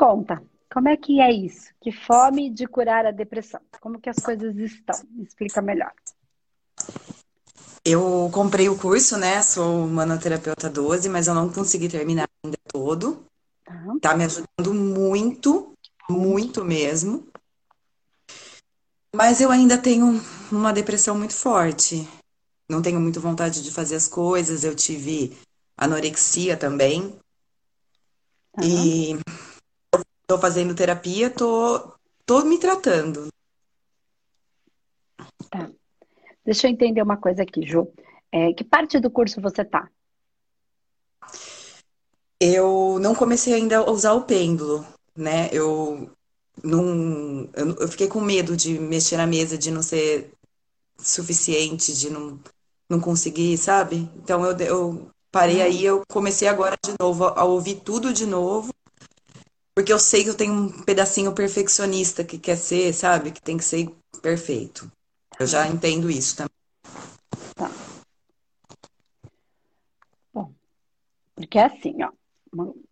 conta, como é que é isso? Que fome de curar a depressão? Como que as coisas estão? Me explica melhor. Eu comprei o curso, né? Sou manoterapeuta 12, mas eu não consegui terminar ainda todo. Uhum. Tá me ajudando muito, muito mesmo. Mas eu ainda tenho uma depressão muito forte. Não tenho muito vontade de fazer as coisas. Eu tive anorexia também. Uhum. E tô fazendo terapia, tô, tô me tratando. Tá. Deixa eu entender uma coisa aqui, Ju. É, que parte do curso você tá? Eu não comecei ainda a usar o pêndulo, né? Eu não, eu, fiquei com medo de mexer na mesa, de não ser suficiente, de não, não conseguir, sabe? Então eu, eu parei aí, eu comecei agora de novo a ouvir tudo de novo, porque eu sei que eu tenho um pedacinho perfeccionista que quer ser, sabe? Que tem que ser perfeito. Eu já entendo isso também. Tá. Bom, porque é assim, ó.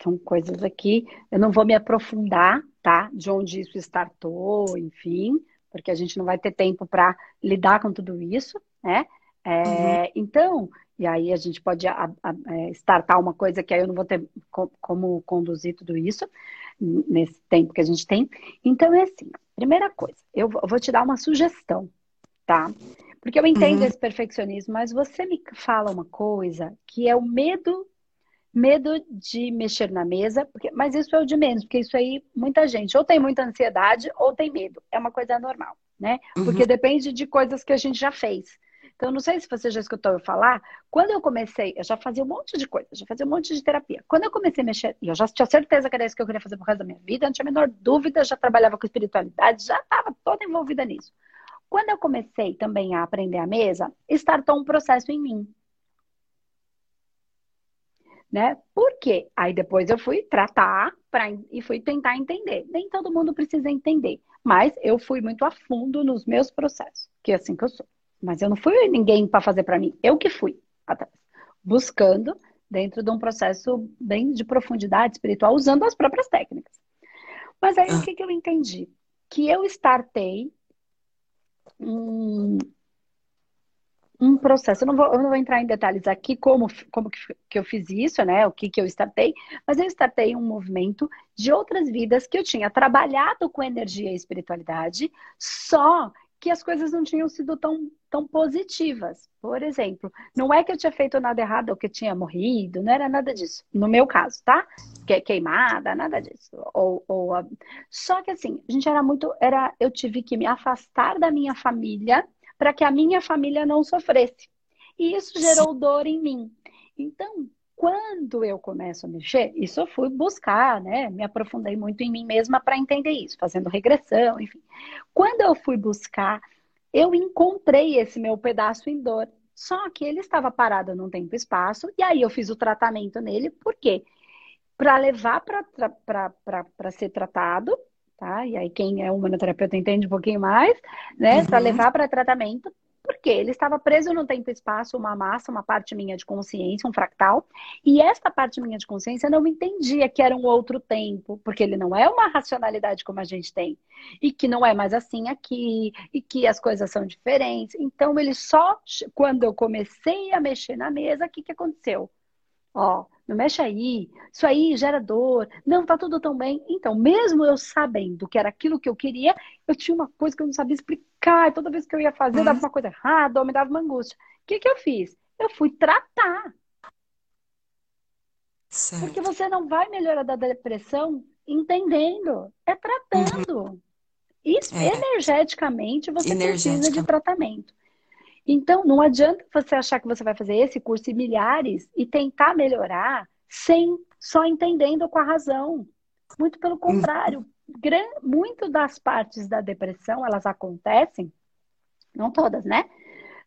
São coisas aqui, eu não vou me aprofundar, tá? De onde isso startou, enfim, porque a gente não vai ter tempo para lidar com tudo isso, né? É, uhum. Então, e aí a gente pode a, a, é, startar uma coisa que aí eu não vou ter co como conduzir tudo isso nesse tempo que a gente tem. Então é assim, primeira coisa, eu vou te dar uma sugestão, tá? Porque eu entendo uhum. esse perfeccionismo, mas você me fala uma coisa que é o medo medo de mexer na mesa, porque, mas isso é o de menos, porque isso aí muita gente ou tem muita ansiedade ou tem medo. É uma coisa normal, né? Uhum. Porque depende de coisas que a gente já fez. Então, não sei se você já escutou eu falar, quando eu comecei, eu já fazia um monte de coisa, já fazia um monte de terapia. Quando eu comecei a mexer, e eu já tinha certeza que era isso que eu queria fazer por causa da minha vida, não tinha a menor dúvida, já trabalhava com espiritualidade, já estava toda envolvida nisso. Quando eu comecei também a aprender a mesa, startou um processo em mim. Né? Por quê? Aí depois eu fui tratar pra, e fui tentar entender. Nem todo mundo precisa entender, mas eu fui muito a fundo nos meus processos, que é assim que eu sou. Mas eu não fui ninguém para fazer para mim, eu que fui atrás, buscando dentro de um processo bem de profundidade espiritual, usando as próprias técnicas. Mas aí o ah. que, que eu entendi? Que eu startei um, um processo. Eu não, vou, eu não vou entrar em detalhes aqui como, como que, que eu fiz isso, né? O que, que eu startei, mas eu startei um movimento de outras vidas que eu tinha trabalhado com energia e espiritualidade, só que as coisas não tinham sido tão, tão positivas. Por exemplo, não é que eu tinha feito nada errado ou que eu tinha morrido, não era nada disso. No meu caso, tá? Que, queimada, nada disso. Ou, ou, Só que assim, a gente era muito. Era, eu tive que me afastar da minha família para que a minha família não sofresse. E isso gerou dor em mim. Então, quando eu começo a mexer, isso eu fui buscar, né? Me aprofundei muito em mim mesma para entender isso, fazendo regressão, enfim. Quando eu fui buscar, eu encontrei esse meu pedaço em dor. Só que ele estava parado num tempo e espaço, e aí eu fiz o tratamento nele, por quê? Para levar para ser tratado, tá? E aí quem é humanoterapeuta entende um pouquinho mais, né? Uhum. Para levar para tratamento, porque ele estava preso no tempo e espaço, uma massa, uma parte minha de consciência, um fractal, e esta parte minha de consciência não entendia que era um outro tempo, porque ele não é uma racionalidade como a gente tem, e que não é mais assim aqui, e que as coisas são diferentes. Então ele só, quando eu comecei a mexer na mesa, o que, que aconteceu? Ó, não mexe aí, isso aí gera dor, não, tá tudo tão bem. Então, mesmo eu sabendo que era aquilo que eu queria, eu tinha uma coisa que eu não sabia explicar, e toda vez que eu ia fazer, uhum. dava uma coisa errada, ou me dava uma angústia. O que, que eu fiz? Eu fui tratar. Certo. Porque você não vai melhorar da depressão entendendo, é tratando. Uhum. Isso, é. energeticamente, você precisa de tratamento. Então, não adianta você achar que você vai fazer esse curso e milhares e tentar melhorar sem só entendendo com a razão. Muito pelo contrário, gran, muito das partes da depressão, elas acontecem, não todas, né?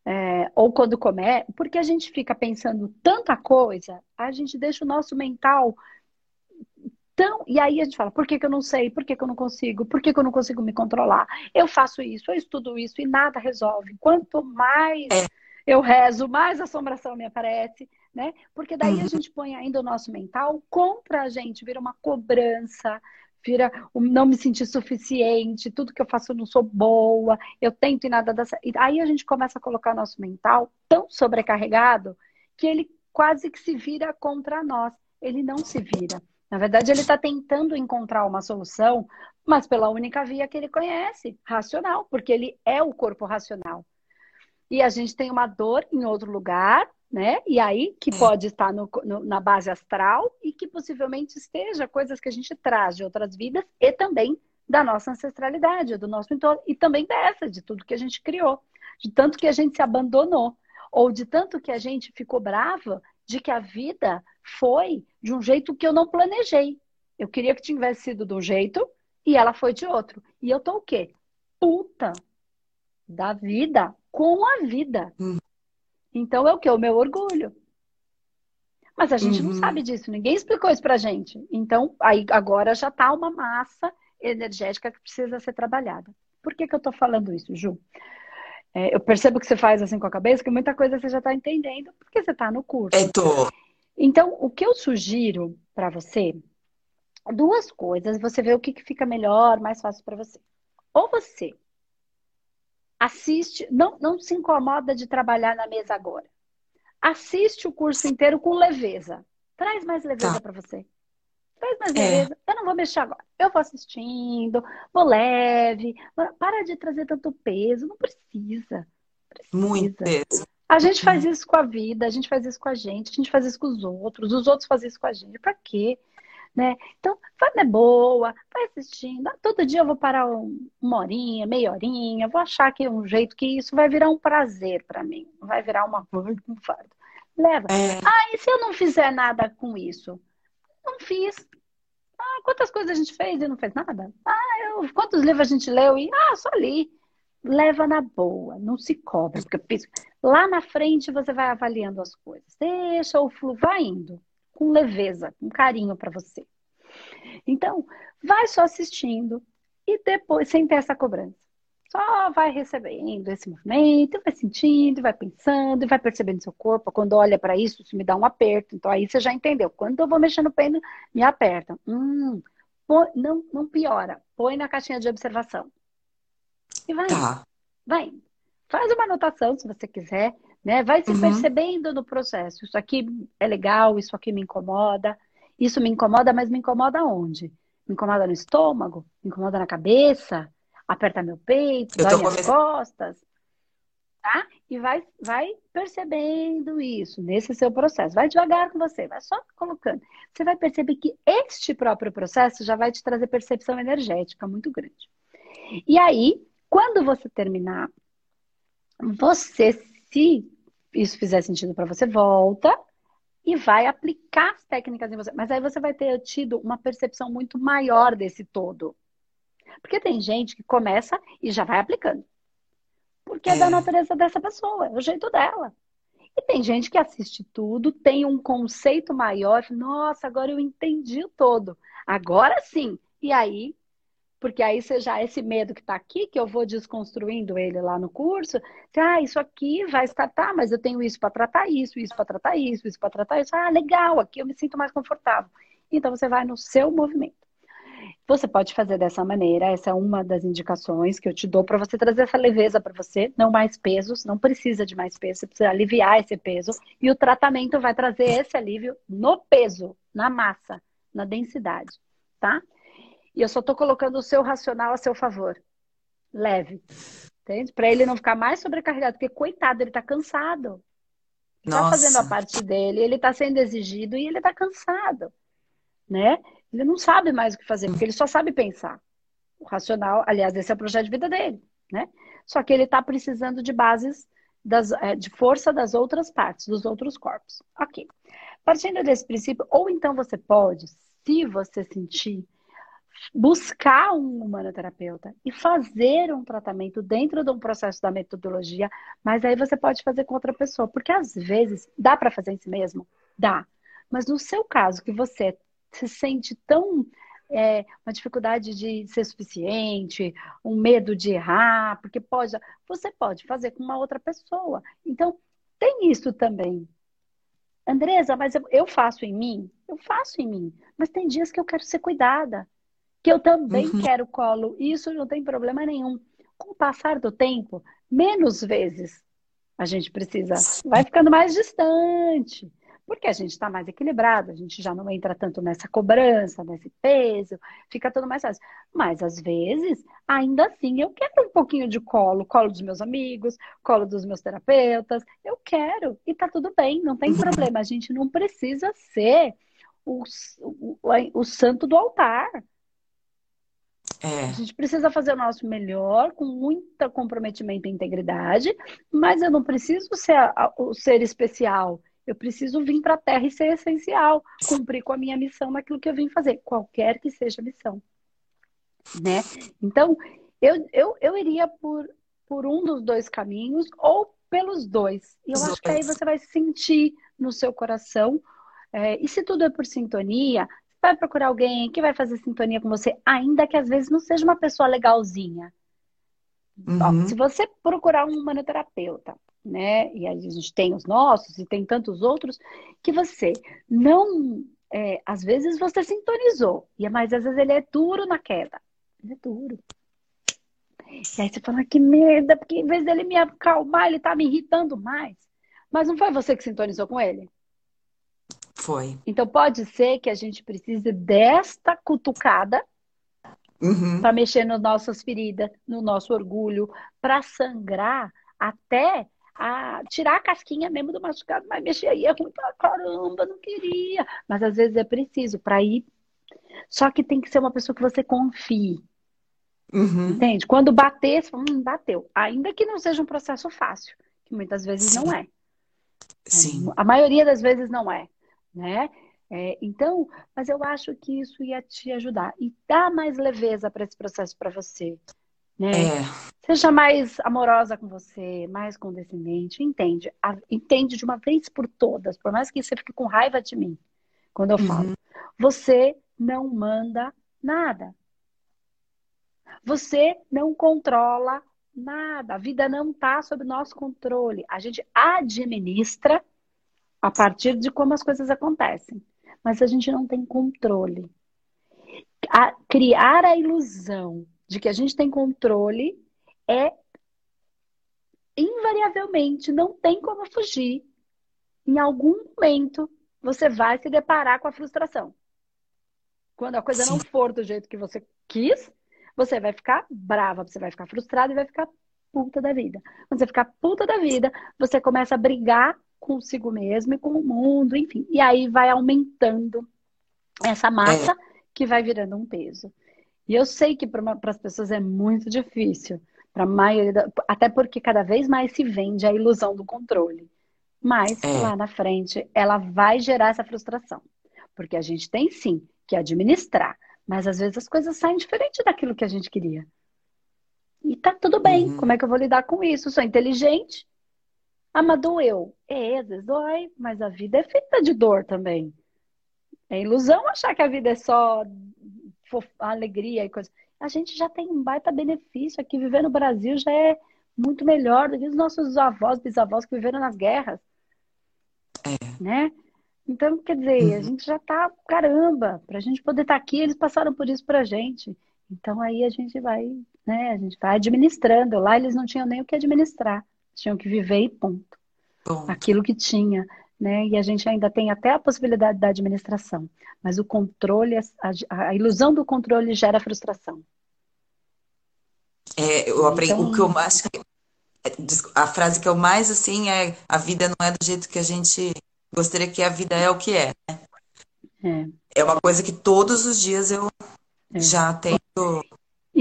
É, ou quando começa, porque a gente fica pensando tanta coisa, a gente deixa o nosso mental então, e aí a gente fala, por que, que eu não sei? Por que, que eu não consigo? Por que, que eu não consigo me controlar? Eu faço isso, eu estudo isso e nada resolve. Quanto mais é. eu rezo, mais assombração me aparece, né? Porque daí uhum. a gente põe ainda o nosso mental contra a gente, vira uma cobrança, vira o não me sentir suficiente, tudo que eu faço eu não sou boa, eu tento e nada dá certo. E aí a gente começa a colocar nosso mental tão sobrecarregado que ele quase que se vira contra nós. Ele não se vira. Na verdade, ele está tentando encontrar uma solução, mas pela única via que ele conhece, racional, porque ele é o corpo racional. E a gente tem uma dor em outro lugar, né? E aí que pode estar no, no, na base astral e que possivelmente esteja coisas que a gente traz de outras vidas e também da nossa ancestralidade, do nosso entorno e também dessa, de tudo que a gente criou, de tanto que a gente se abandonou ou de tanto que a gente ficou brava de que a vida foi de um jeito que eu não planejei. Eu queria que tivesse sido de um jeito e ela foi de outro. E eu tô o quê? Puta da vida com a vida. Hum. Então é o que? O meu orgulho. Mas a gente uhum. não sabe disso, ninguém explicou isso pra gente. Então, aí agora já tá uma massa energética que precisa ser trabalhada. Por que, que eu tô falando isso, Ju? É, eu percebo que você faz assim com a cabeça, que muita coisa você já tá entendendo, porque você tá no curso. É, tô. Então, o que eu sugiro para você, duas coisas, você vê o que, que fica melhor, mais fácil para você. Ou você Assiste, não, não se incomoda de trabalhar na mesa agora. Assiste o curso inteiro com leveza. Traz mais leveza tá. para você. Traz mais é. leveza. Eu não vou mexer agora. Eu vou assistindo, vou leve. Para de trazer tanto peso. Não precisa. precisa. Muito peso. A gente faz isso com a vida, a gente faz isso com a gente, a gente faz isso com os outros, os outros fazem isso com a gente. Pra quê? né? Então, vai na boa, vai assistindo. Ah, todo dia eu vou parar uma horinha, meia horinha, vou achar que é um jeito que isso vai virar um prazer para mim, vai virar uma um fardo. Leva. É. Ah, e se eu não fizer nada com isso? Não fiz. Ah, quantas coisas a gente fez e não fez nada? Ah, eu, quantos livros a gente leu e ah, só li. Leva na boa, não se cobra, porque lá na frente você vai avaliando as coisas. Deixa o fluxo, vai indo com leveza, com carinho para você. Então, vai só assistindo e depois, sem ter essa cobrança. Só vai recebendo esse movimento, vai sentindo, vai pensando, vai percebendo seu corpo. Quando olha para isso, isso me dá um aperto. Então aí você já entendeu. Quando eu vou mexendo no pêndulo, me aperta. Hum, não, não piora. Põe na caixinha de observação. E vai. Tá. Vai. Faz uma anotação se você quiser né? Vai se uhum. percebendo no processo. Isso aqui é legal, isso aqui me incomoda. Isso me incomoda, mas me incomoda onde? Me incomoda no estômago? Me incomoda na cabeça? Aperta meu peito? dói minhas costas? Tá? E vai, vai percebendo isso nesse seu processo. Vai devagar com você, vai só colocando. Você vai perceber que este próprio processo já vai te trazer percepção energética muito grande. E aí, quando você terminar, você se isso fizer sentido para você, volta e vai aplicar as técnicas em você. Mas aí você vai ter tido uma percepção muito maior desse todo. Porque tem gente que começa e já vai aplicando. Porque é, é da natureza dessa pessoa, é o jeito dela. E tem gente que assiste tudo, tem um conceito maior, nossa, agora eu entendi o todo. Agora sim. E aí porque aí você já, esse medo que está aqui, que eu vou desconstruindo ele lá no curso, você, ah, isso aqui vai estar, tá, mas eu tenho isso para tratar isso, isso para tratar isso, isso para tratar isso. Ah, legal, aqui eu me sinto mais confortável. Então você vai no seu movimento. Você pode fazer dessa maneira, essa é uma das indicações que eu te dou para você trazer essa leveza para você, não mais pesos, não precisa de mais peso, você precisa aliviar esse peso e o tratamento vai trazer esse alívio no peso, na massa, na densidade, tá? E eu só estou colocando o seu racional a seu favor. Leve. Entende? Para ele não ficar mais sobrecarregado, porque coitado, ele está cansado. Está fazendo a parte dele, ele está sendo exigido e ele está cansado. Né? Ele não sabe mais o que fazer, porque ele só sabe pensar. O racional, aliás, esse é o projeto de vida dele, né? Só que ele está precisando de bases das, é, de força das outras partes, dos outros corpos. Ok. Partindo desse princípio, ou então você pode, se você sentir buscar um humanoterapeuta e fazer um tratamento dentro de um processo da metodologia, mas aí você pode fazer com outra pessoa, porque às vezes dá para fazer em si mesmo, dá. Mas no seu caso, que você se sente tão é, uma dificuldade de ser suficiente, um medo de errar, porque pode, você pode fazer com uma outra pessoa. Então tem isso também. Andresa, mas eu, faço em mim? Eu faço em mim, mas tem dias que eu quero ser cuidada. Que eu também uhum. quero colo. Isso não tem problema nenhum. Com o passar do tempo, menos vezes a gente precisa, vai ficando mais distante, porque a gente está mais equilibrado, a gente já não entra tanto nessa cobrança, nesse peso, fica tudo mais fácil. Mas às vezes, ainda assim, eu quero um pouquinho de colo, colo dos meus amigos, colo dos meus terapeutas, eu quero, e tá tudo bem, não tem problema, a gente não precisa ser o, o, o santo do altar. É. A gente precisa fazer o nosso melhor, com muito comprometimento e integridade, mas eu não preciso ser o ser especial. Eu preciso vir para a Terra e ser essencial, cumprir com a minha missão naquilo que eu vim fazer, qualquer que seja a missão. Né? Então, eu, eu, eu iria por, por um dos dois caminhos ou pelos dois. E eu Os acho dois. que aí você vai sentir no seu coração. É, e se tudo é por sintonia, vai procurar alguém que vai fazer sintonia com você, ainda que às vezes não seja uma pessoa legalzinha. Uhum. Ó, se você procurar um manoterapeuta, né? E a gente tem os nossos e tem tantos outros que você não, é, às vezes você sintonizou, e mas às vezes ele é duro na queda, ele é duro. E aí você fala que merda, porque em vez dele me acalmar, ele tá me irritando mais. Mas não foi você que sintonizou com ele? Foi. Então pode ser que a gente precise desta cutucada uhum. para mexer nas nossas feridas, no nosso orgulho, para sangrar até a tirar a casquinha mesmo do machucado, mas mexer aí é ruim pra caramba, não queria. Mas às vezes é preciso para ir. Só que tem que ser uma pessoa que você confie. Uhum. Entende? Quando bater, você fala, hum, bateu. Ainda que não seja um processo fácil, que muitas vezes Sim. não é. Sim. A maioria das vezes não é né? É, então, mas eu acho que isso ia te ajudar e dar mais leveza para esse processo para você, né? É. Seja mais amorosa com você, mais condescendente, entende? A, entende de uma vez por todas, por mais que você fique com raiva de mim quando eu uhum. falo. Você não manda nada. Você não controla nada. A vida não está sob nosso controle. A gente administra a partir de como as coisas acontecem. Mas a gente não tem controle. A, criar a ilusão de que a gente tem controle é invariavelmente não tem como fugir. Em algum momento você vai se deparar com a frustração. Quando a coisa Sim. não for do jeito que você quis, você vai ficar brava, você vai ficar frustrada e vai ficar puta da vida. Quando você ficar puta da vida, você começa a brigar consigo mesmo e com o mundo, enfim. E aí vai aumentando essa massa é. que vai virando um peso. E eu sei que para as pessoas é muito difícil, para maioria, da, até porque cada vez mais se vende a ilusão do controle. Mas é. lá na frente ela vai gerar essa frustração. Porque a gente tem sim que administrar, mas às vezes as coisas saem diferente daquilo que a gente queria. E tá tudo bem. Uhum. Como é que eu vou lidar com isso? sou inteligente, ah, mas doeu. É, às vezes dói, mas a vida é feita de dor também. É ilusão achar que a vida é só alegria e coisa. A gente já tem um baita benefício aqui. Viver no Brasil já é muito melhor do que os nossos avós, bisavós que viveram nas guerras. É. Né? Então, quer dizer, uhum. a gente já tá, caramba, para a gente poder estar tá aqui, eles passaram por isso pra gente. Então aí a gente vai, né, a gente vai administrando. Lá eles não tinham nem o que administrar. Tinham que viver e ponto. Aquilo que tinha. Né? E a gente ainda tem até a possibilidade da administração. Mas o controle, a, a ilusão do controle gera frustração. É, eu aprendi então, o que eu acho que a frase que eu mais assim é a vida não é do jeito que a gente gostaria que a vida é o que é. Né? É. é uma coisa que todos os dias eu é. já tento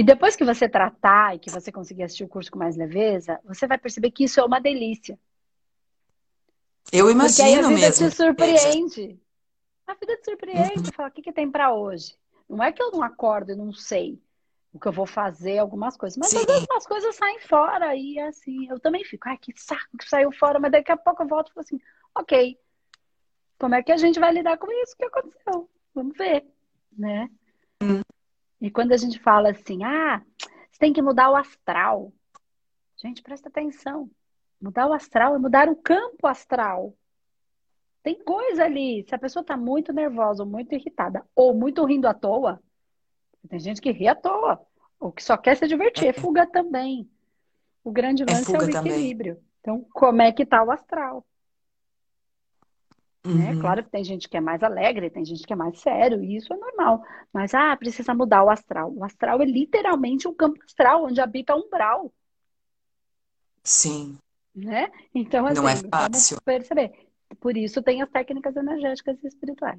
e depois que você tratar e que você conseguir assistir o curso com mais leveza, você vai perceber que isso é uma delícia. Eu imagino Porque aí a vida mesmo. te surpreende. A vida te surpreende. Uhum. Fala, o que, que tem para hoje? Não é que eu não acordo e não sei o que eu vou fazer, algumas coisas. Mas Sim. às vezes as coisas saem fora e assim, eu também fico, ai, que saco que saiu fora, mas daqui a pouco eu volto e falo assim, ok, como é que a gente vai lidar com isso que aconteceu? Vamos ver, né? Hum. E quando a gente fala assim, ah, você tem que mudar o astral. Gente, presta atenção. Mudar o astral é mudar o campo astral. Tem coisa ali. Se a pessoa está muito nervosa, ou muito irritada, ou muito rindo à toa, Tem gente que ri à toa, ou que só quer se divertir. É fuga também. O grande É lance é, o fuga também. equilíbrio. Então, como é que tá o astral? Né? Uhum. Claro que tem gente que é mais alegre, tem gente que é mais sério, e isso é normal. Mas, ah, precisa mudar o astral. O astral é literalmente um campo astral, onde habita um umbral, Sim, né? Então, assim, não é vamos fácil. perceber. Por isso tem as técnicas energéticas e espirituais.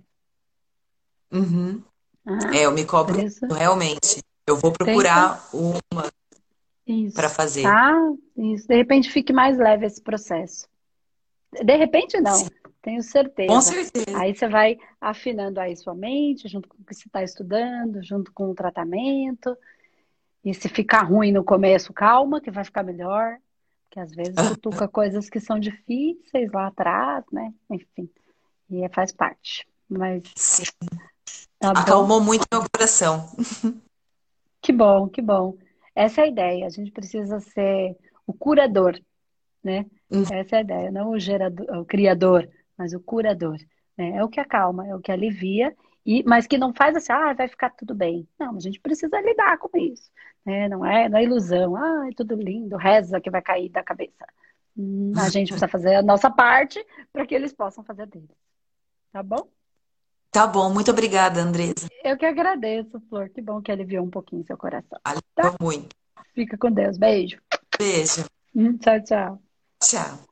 Uhum. Ah, É, eu me cobro isso, realmente. Eu vou tenta procurar uma para fazer. tá? Isso. De repente fique mais leve esse processo. De repente, não, Sim, tenho com certeza. certeza. Aí você vai afinando aí sua mente, junto com o que você está estudando, junto com o tratamento. E se ficar ruim no começo, calma, que vai ficar melhor. Porque às vezes Ah, cutuca coisas que são difíceis lá atrás, né? Enfim, e é- faz parte. Mas Sim, tá bom. acalmou muito meu coração. Que bom, que bom. Essa é a ideia. A gente precisa ser o curador, né? Uhum. Essa é a ideia, não o gerador, o criador, mas o curador, né? É o que acalma, é o que alivia, e, mas que não faz assim, ah, vai ficar tudo bem. Não, a gente precisa lidar com isso, né? Não é, não é ilusão, ah, é tudo lindo, reza que vai cair da cabeça. Hum, A gente precisa fazer a nossa parte para que eles possam fazer deles, tá bom? Tá bom, muito obrigada, Andresa. Eu que agradeço, Flor, que bom que aliviou um pouquinho seu coração, tá? Aliviou muito. Fica com Deus, beijo. Beijo. Hum, Tchau, tchau. Tchau.